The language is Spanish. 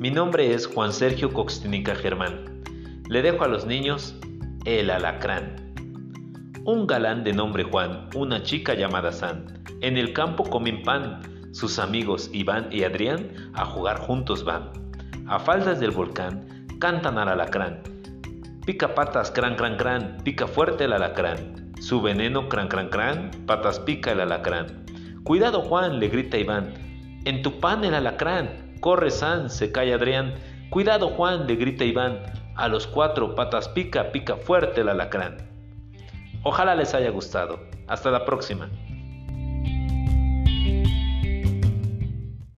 Mi nombre es Juan Sergio Coxtinica Germán. Le dejo a los niños El Alacrán. Un galán de nombre Juan, una chica llamada San. En el campo comen pan. Sus amigos Iván y Adrián a jugar juntos van. A faldas del volcán cantan al alacrán. Pica patas, cran, cran, cran, pica fuerte el alacrán. Su veneno, cran, cran, cran, patas pica el alacrán. Cuidado Juan, le grita Iván. En tu pan el alacrán. Corre San, se cae Adrián. Cuidado Juan, le grita Iván. A los cuatro patas pica, pica fuerte el alacrán. Ojalá les haya gustado. Hasta la próxima.